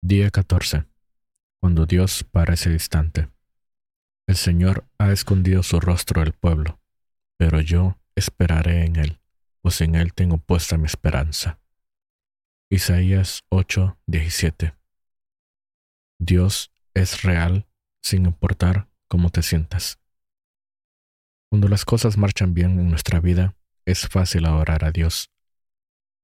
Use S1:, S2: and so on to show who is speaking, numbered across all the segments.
S1: Día 14. Cuando Dios parece distante. El Señor ha escondido su rostro del pueblo, pero yo esperaré en Él, pues en Él tengo puesta mi esperanza. Isaías 8, 17. Dios es real sin importar cómo te sientas. Cuando las cosas marchan bien en nuestra vida, es fácil orar a Dios.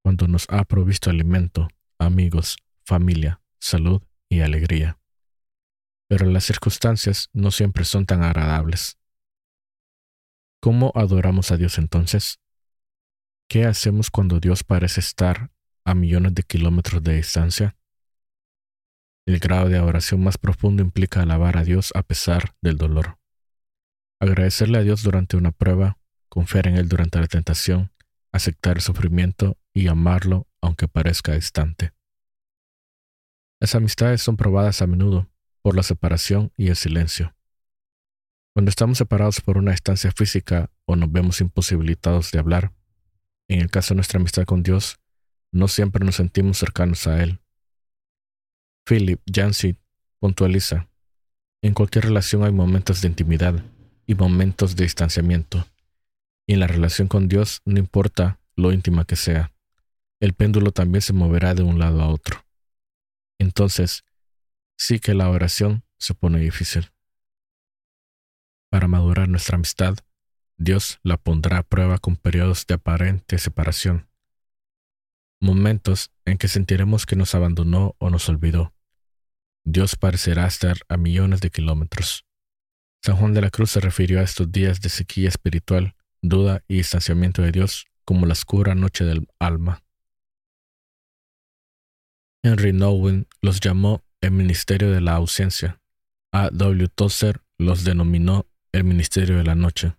S1: Cuando nos ha provisto alimento, amigos, familia, salud y alegría. Pero las circunstancias no siempre son tan agradables. ¿Cómo adoramos a Dios entonces? ¿Qué hacemos cuando Dios parece estar a millones de kilómetros de distancia? El grado de adoración más profundo implica alabar a Dios a pesar del dolor. Agradecerle a Dios durante una prueba, confiar en Él durante la tentación, aceptar el sufrimiento y amarlo aunque parezca distante. Las amistades son probadas a menudo por la separación y el silencio. Cuando estamos separados por una distancia física o nos vemos imposibilitados de hablar, en el caso de nuestra amistad con Dios, no siempre nos sentimos cercanos a Él. Philip Yancey puntualiza, en cualquier relación hay momentos de intimidad y momentos de distanciamiento, y en la relación con Dios no importa lo íntima que sea, el péndulo también se moverá de un lado a otro. Entonces, sí que la oración se pone difícil. Para madurar nuestra amistad, Dios la pondrá a prueba con periodos de aparente separación, momentos en que sentiremos que nos abandonó o nos olvidó. Dios parecerá estar a millones de kilómetros. San Juan de la Cruz se refirió a estos días de sequía espiritual, duda y distanciamiento de Dios como la oscura noche del alma. Henry Nowen los llamó el Ministerio de la Ausencia. A. W. Tozer los denominó el Ministerio de la Noche.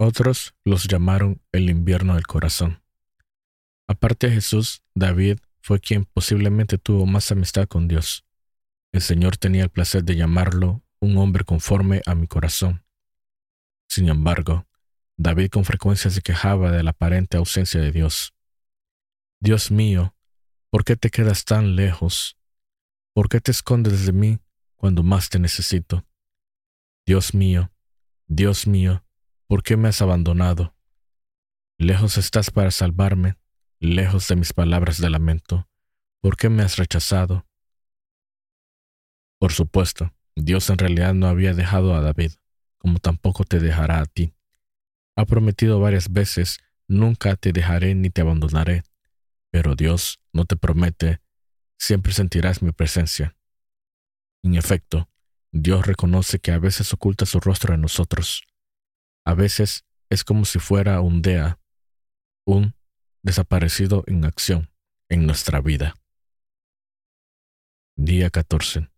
S1: Otros los llamaron el invierno del corazón. Aparte de Jesús, David fue quien posiblemente tuvo más amistad con Dios. El Señor tenía el placer de llamarlo un hombre conforme a mi corazón. Sin embargo, David con frecuencia se quejaba de la aparente ausencia de Dios. Dios mío, ¿Por qué te quedas tan lejos? ¿Por qué te escondes de mí cuando más te necesito? Dios mío, Dios mío, ¿por qué me has abandonado? Lejos estás para salvarme, lejos de mis palabras de lamento. ¿Por qué me has rechazado? Por supuesto, Dios en realidad no había dejado a David, como tampoco te dejará a ti. Ha prometido varias veces, nunca te dejaré ni te abandonaré. Pero Dios no te promete, siempre sentirás mi presencia. En efecto, Dios reconoce que a veces oculta su rostro en nosotros. A veces es como si fuera un DEA, un desaparecido en acción en nuestra vida. Día 14.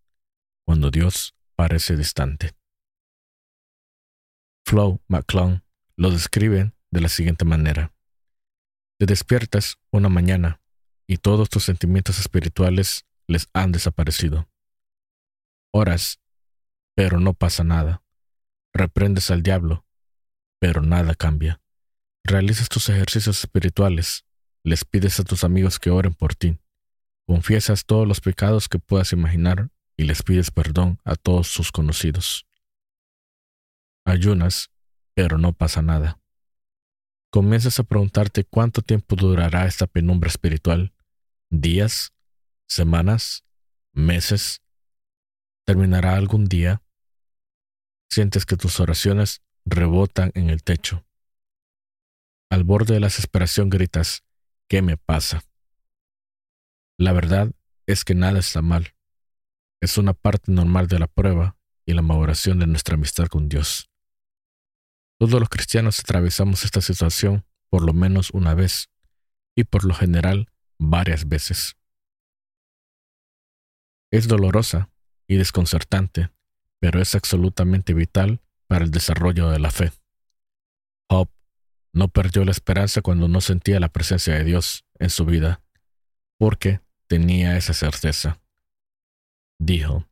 S1: Cuando Dios parece distante. Flo McClung lo describe de la siguiente manera. Te despiertas una mañana y todos tus sentimientos espirituales les han desaparecido. Oras, pero no pasa nada. Reprendes al diablo, pero nada cambia. Realizas tus ejercicios espirituales, les pides a tus amigos que oren por ti. Confiesas todos los pecados que puedas imaginar y les pides perdón a todos sus conocidos. Ayunas, pero no pasa nada comienzas a preguntarte cuánto tiempo durará esta penumbra espiritual. ¿Días? ¿Semanas? ¿Meses? ¿Terminará algún día? Sientes que tus oraciones rebotan en el techo. Al borde de la desesperación gritas, ¿qué me pasa? La verdad es que nada está mal. Es una parte normal de la prueba y la maduración de nuestra amistad con Dios. Todos los cristianos atravesamos esta situación por lo menos una vez y por lo general varias veces. Es dolorosa y desconcertante, pero es absolutamente vital para el desarrollo de la fe. Job no perdió la esperanza cuando no sentía la presencia de Dios en su vida, porque tenía esa certeza. Dijo,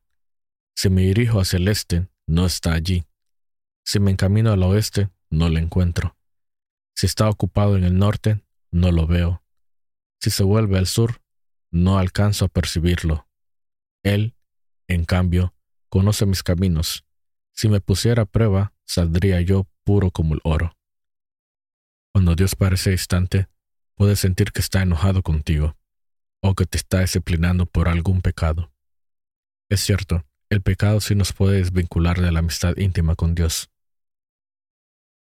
S1: si me dirijo hacia el este, no está allí. Si me encamino al oeste, no lo encuentro. Si está ocupado en el norte, no lo veo. Si se vuelve al sur, no alcanzo a percibirlo. Él, en cambio, conoce mis caminos. Si me pusiera a prueba, saldría yo puro como el oro. Cuando Dios parece distante, puedes sentir que está enojado contigo o que te está disciplinando por algún pecado. Es cierto, el pecado sí nos puede desvincular de la amistad íntima con Dios.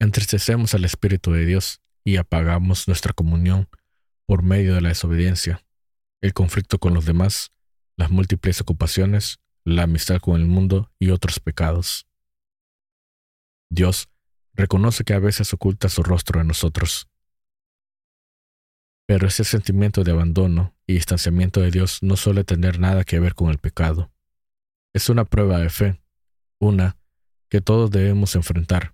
S1: Entristecemos al Espíritu de Dios y apagamos nuestra comunión por medio de la desobediencia, el conflicto con los demás, las múltiples ocupaciones, la amistad con el mundo y otros pecados. Dios reconoce que a veces oculta su rostro en nosotros. Pero ese sentimiento de abandono y distanciamiento de Dios no suele tener nada que ver con el pecado. Es una prueba de fe, una que todos debemos enfrentar.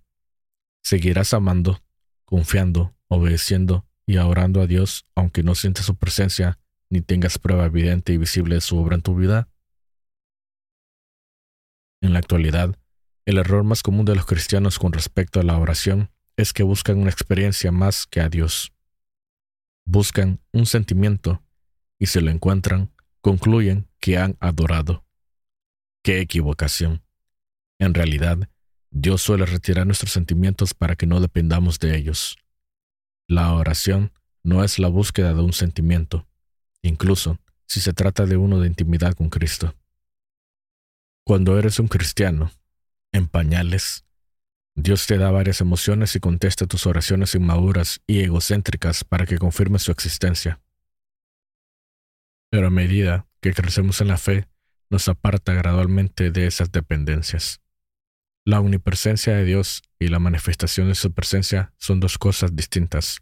S1: Seguirás amando, confiando, obedeciendo y orando a Dios aunque no sientas su presencia ni tengas prueba evidente y visible de su obra en tu vida. En la actualidad, el error más común de los cristianos con respecto a la oración es que buscan una experiencia más que a Dios. Buscan un sentimiento y si lo encuentran, concluyen que han adorado. ¡Qué equivocación! En realidad, Dios suele retirar nuestros sentimientos para que no dependamos de ellos. La oración no es la búsqueda de un sentimiento, incluso si se trata de uno de intimidad con Cristo. Cuando eres un cristiano, en pañales, Dios te da varias emociones y contesta tus oraciones inmaduras y egocéntricas para que confirme su existencia. Pero a medida que crecemos en la fe, nos aparta gradualmente de esas dependencias. La omnipresencia de Dios y la manifestación de su presencia son dos cosas distintas.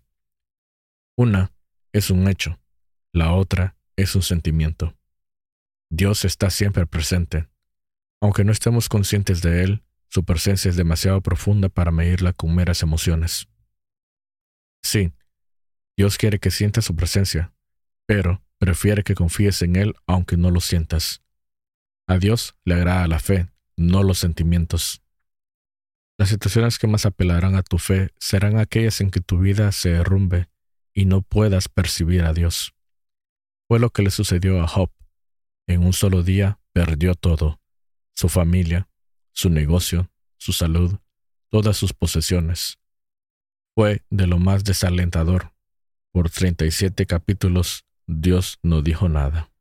S1: Una es un hecho, la otra es un sentimiento. Dios está siempre presente. Aunque no estemos conscientes de Él, su presencia es demasiado profunda para medirla con meras emociones. Sí, Dios quiere que sientas su presencia, pero prefiere que confíes en Él aunque no lo sientas. A Dios le agrada la fe, no los sentimientos. Las situaciones que más apelarán a tu fe serán aquellas en que tu vida se derrumbe y no puedas percibir a Dios. Fue lo que le sucedió a Job. En un solo día perdió todo, su familia, su negocio, su salud, todas sus posesiones. Fue de lo más desalentador. Por 37 capítulos Dios no dijo nada.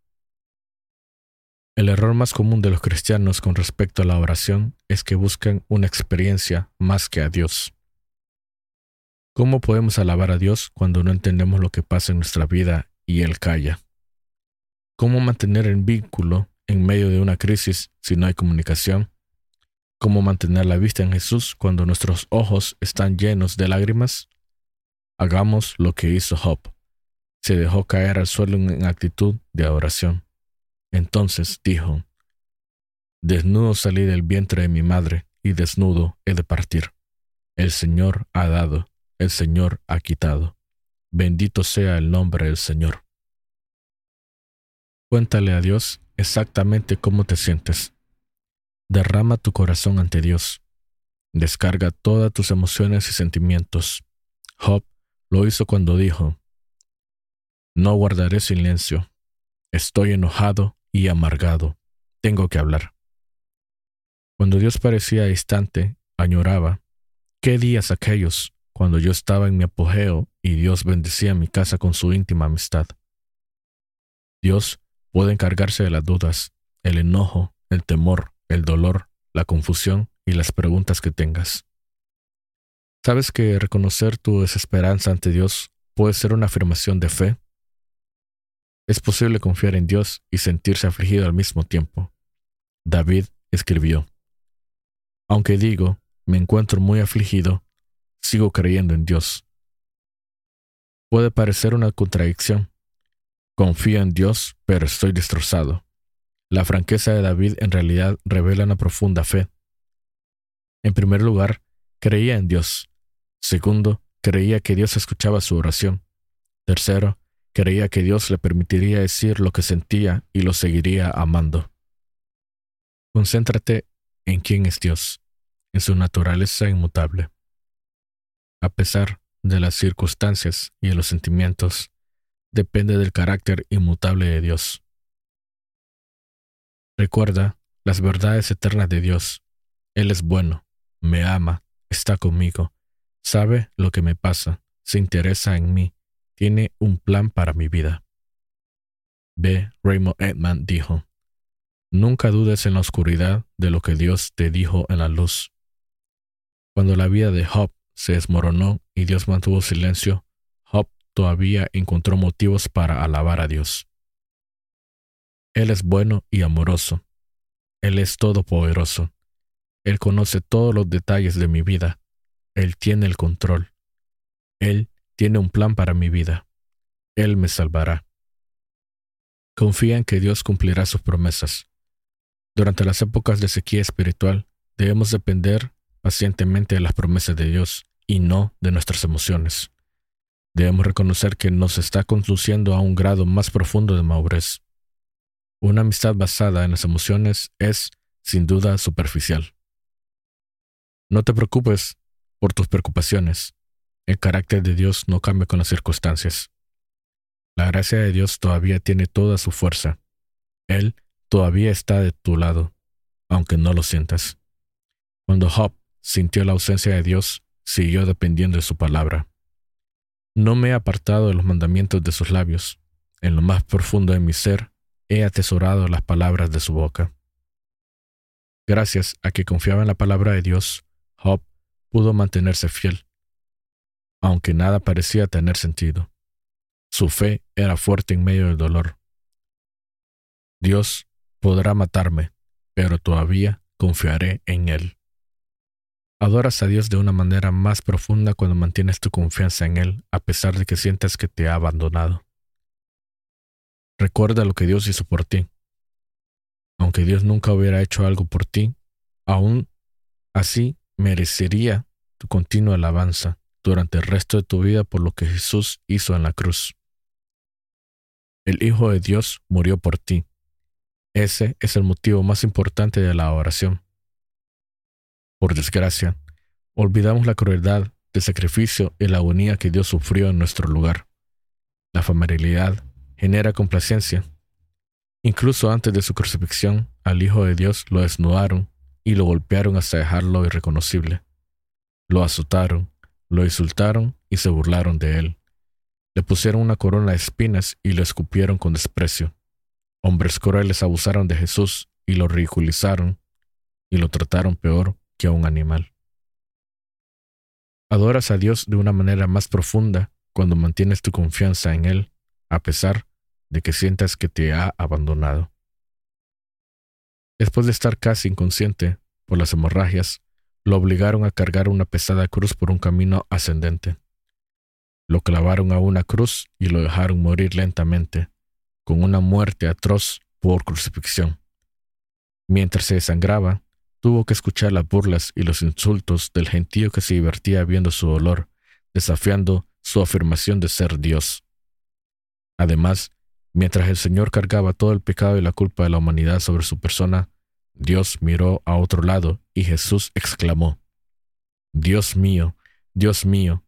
S1: El error más común de los cristianos con respecto a la oración es que buscan una experiencia más que a Dios. ¿Cómo podemos alabar a Dios cuando no entendemos lo que pasa en nuestra vida y Él calla? ¿Cómo mantener el vínculo en medio de una crisis si no hay comunicación? ¿Cómo mantener la vista en Jesús cuando nuestros ojos están llenos de lágrimas? Hagamos lo que hizo Job. Se dejó caer al suelo en actitud de adoración. Entonces dijo, Desnudo salí del vientre de mi madre, y desnudo he de partir. El Señor ha dado, el Señor ha quitado. Bendito sea el nombre del Señor. Cuéntale a Dios exactamente cómo te sientes. Derrama tu corazón ante Dios. Descarga todas tus emociones y sentimientos. Job lo hizo cuando dijo, No guardaré silencio. Estoy enojado y amargado. Tengo que hablar. Cuando Dios parecía distante, añoraba. ¿Qué días aquellos cuando yo estaba en mi apogeo y Dios bendecía mi casa con su íntima amistad? Dios puede encargarse de las dudas, el enojo, el temor, el dolor, la confusión y las preguntas que tengas. ¿Sabes que reconocer tu desesperanza ante Dios puede ser una afirmación de fe? Es posible confiar en Dios y sentirse afligido al mismo tiempo. David escribió, Aunque digo, me encuentro muy afligido, sigo creyendo en Dios. Puede parecer una contradicción. Confío en Dios, pero estoy destrozado. La franqueza de David en realidad revela una profunda fe. En primer lugar, creía en Dios. Segundo, creía que Dios escuchaba su oración. Tercero, Creía que Dios le permitiría decir lo que sentía y lo seguiría amando. Concéntrate en quién es Dios, en su naturaleza inmutable. A pesar de las circunstancias y de los sentimientos, depende del carácter inmutable de Dios. Recuerda las verdades eternas de Dios. Él es bueno, me ama, está conmigo, sabe lo que me pasa, se interesa en mí, tiene un plan para mi vida. B. Raymond Edman dijo, Nunca dudes en la oscuridad de lo que Dios te dijo en la luz. Cuando la vida de Job se desmoronó y Dios mantuvo silencio, Job todavía encontró motivos para alabar a Dios. Él es bueno y amoroso. Él es todopoderoso. Él conoce todos los detalles de mi vida. Él tiene el control. Él tiene un plan para mi vida. Él me salvará. Confía en que Dios cumplirá sus promesas. Durante las épocas de sequía espiritual, debemos depender pacientemente de las promesas de Dios y no de nuestras emociones. Debemos reconocer que nos está conduciendo a un grado más profundo de madurez. Una amistad basada en las emociones es, sin duda, superficial. No te preocupes por tus preocupaciones. El carácter de Dios no cambia con las circunstancias. La gracia de Dios todavía tiene toda su fuerza. Él todavía está de tu lado, aunque no lo sientas. Cuando Job sintió la ausencia de Dios, siguió dependiendo de su palabra. No me he apartado de los mandamientos de sus labios. En lo más profundo de mi ser, he atesorado las palabras de su boca. Gracias a que confiaba en la palabra de Dios, Job pudo mantenerse fiel, aunque nada parecía tener sentido. Su fe era fuerte en medio del dolor. Dios podrá matarme, pero todavía confiaré en Él. Adoras a Dios de una manera más profunda cuando mantienes tu confianza en Él, a pesar de que sientas que te ha abandonado. Recuerda lo que Dios hizo por ti. Aunque Dios nunca hubiera hecho algo por ti, aún así merecería tu continua alabanza durante el resto de tu vida por lo que Jesús hizo en la cruz. El Hijo de Dios murió por ti. Ese es el motivo más importante de la oración. Por desgracia, olvidamos la crueldad del sacrificio y la agonía que Dios sufrió en nuestro lugar. La familiaridad genera complacencia. Incluso antes de su crucifixión, al Hijo de Dios lo desnudaron y lo golpearon hasta dejarlo irreconocible. Lo azotaron, lo insultaron y se burlaron de él. Le pusieron una corona de espinas y lo escupieron con desprecio. Hombres crueles abusaron de Jesús y lo ridiculizaron y lo trataron peor que a un animal. Adoras a Dios de una manera más profunda cuando mantienes tu confianza en Él, a pesar de que sientas que te ha abandonado. Después de estar casi inconsciente por las hemorragias, lo obligaron a cargar una pesada cruz por un camino ascendente. Lo clavaron a una cruz y lo dejaron morir lentamente, con una muerte atroz por crucifixión. Mientras se desangraba, tuvo que escuchar las burlas y los insultos del gentío que se divertía viendo su dolor, desafiando su afirmación de ser Dios. Además, mientras el Señor cargaba todo el pecado y la culpa de la humanidad sobre su persona, Dios miró a otro lado y Jesús exclamó, Dios mío, Dios mío,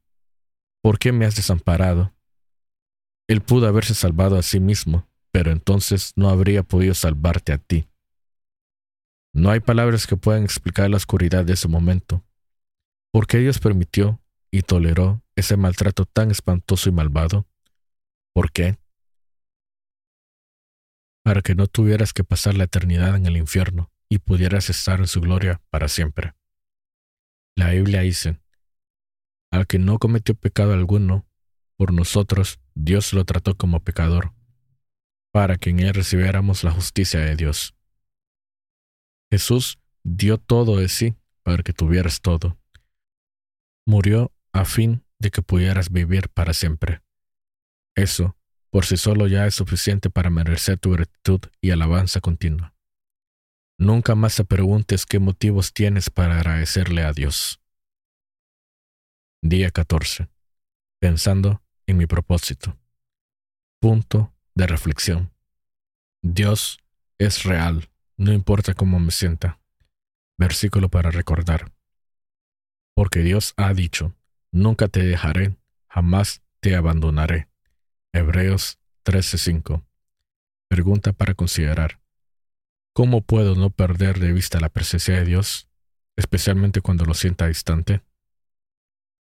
S1: ¿por qué me has desamparado? Él pudo haberse salvado a sí mismo, pero entonces no habría podido salvarte a ti. No hay palabras que puedan explicar la oscuridad de ese momento. ¿Por qué Dios permitió y toleró ese maltrato tan espantoso y malvado? ¿Por qué? Para que no tuvieras que pasar la eternidad en el infierno y pudieras estar en su gloria para siempre. La Biblia dice, al que no cometió pecado alguno, por nosotros Dios lo trató como pecador, para que en él recibiéramos la justicia de Dios. Jesús dio todo de sí para que tuvieras todo. Murió a fin de que pudieras vivir para siempre. Eso, por sí solo ya es suficiente para merecer tu gratitud y alabanza continua. Nunca más te preguntes qué motivos tienes para agradecerle a Dios. Día 14. Pensando en mi propósito. Punto de reflexión. Dios es real, no importa cómo me sienta. Versículo para recordar. Porque Dios ha dicho, nunca te dejaré, jamás te abandonaré. Hebreos 13:5. Pregunta para considerar. ¿Cómo puedo no perder de vista la presencia de Dios, especialmente cuando lo sienta distante?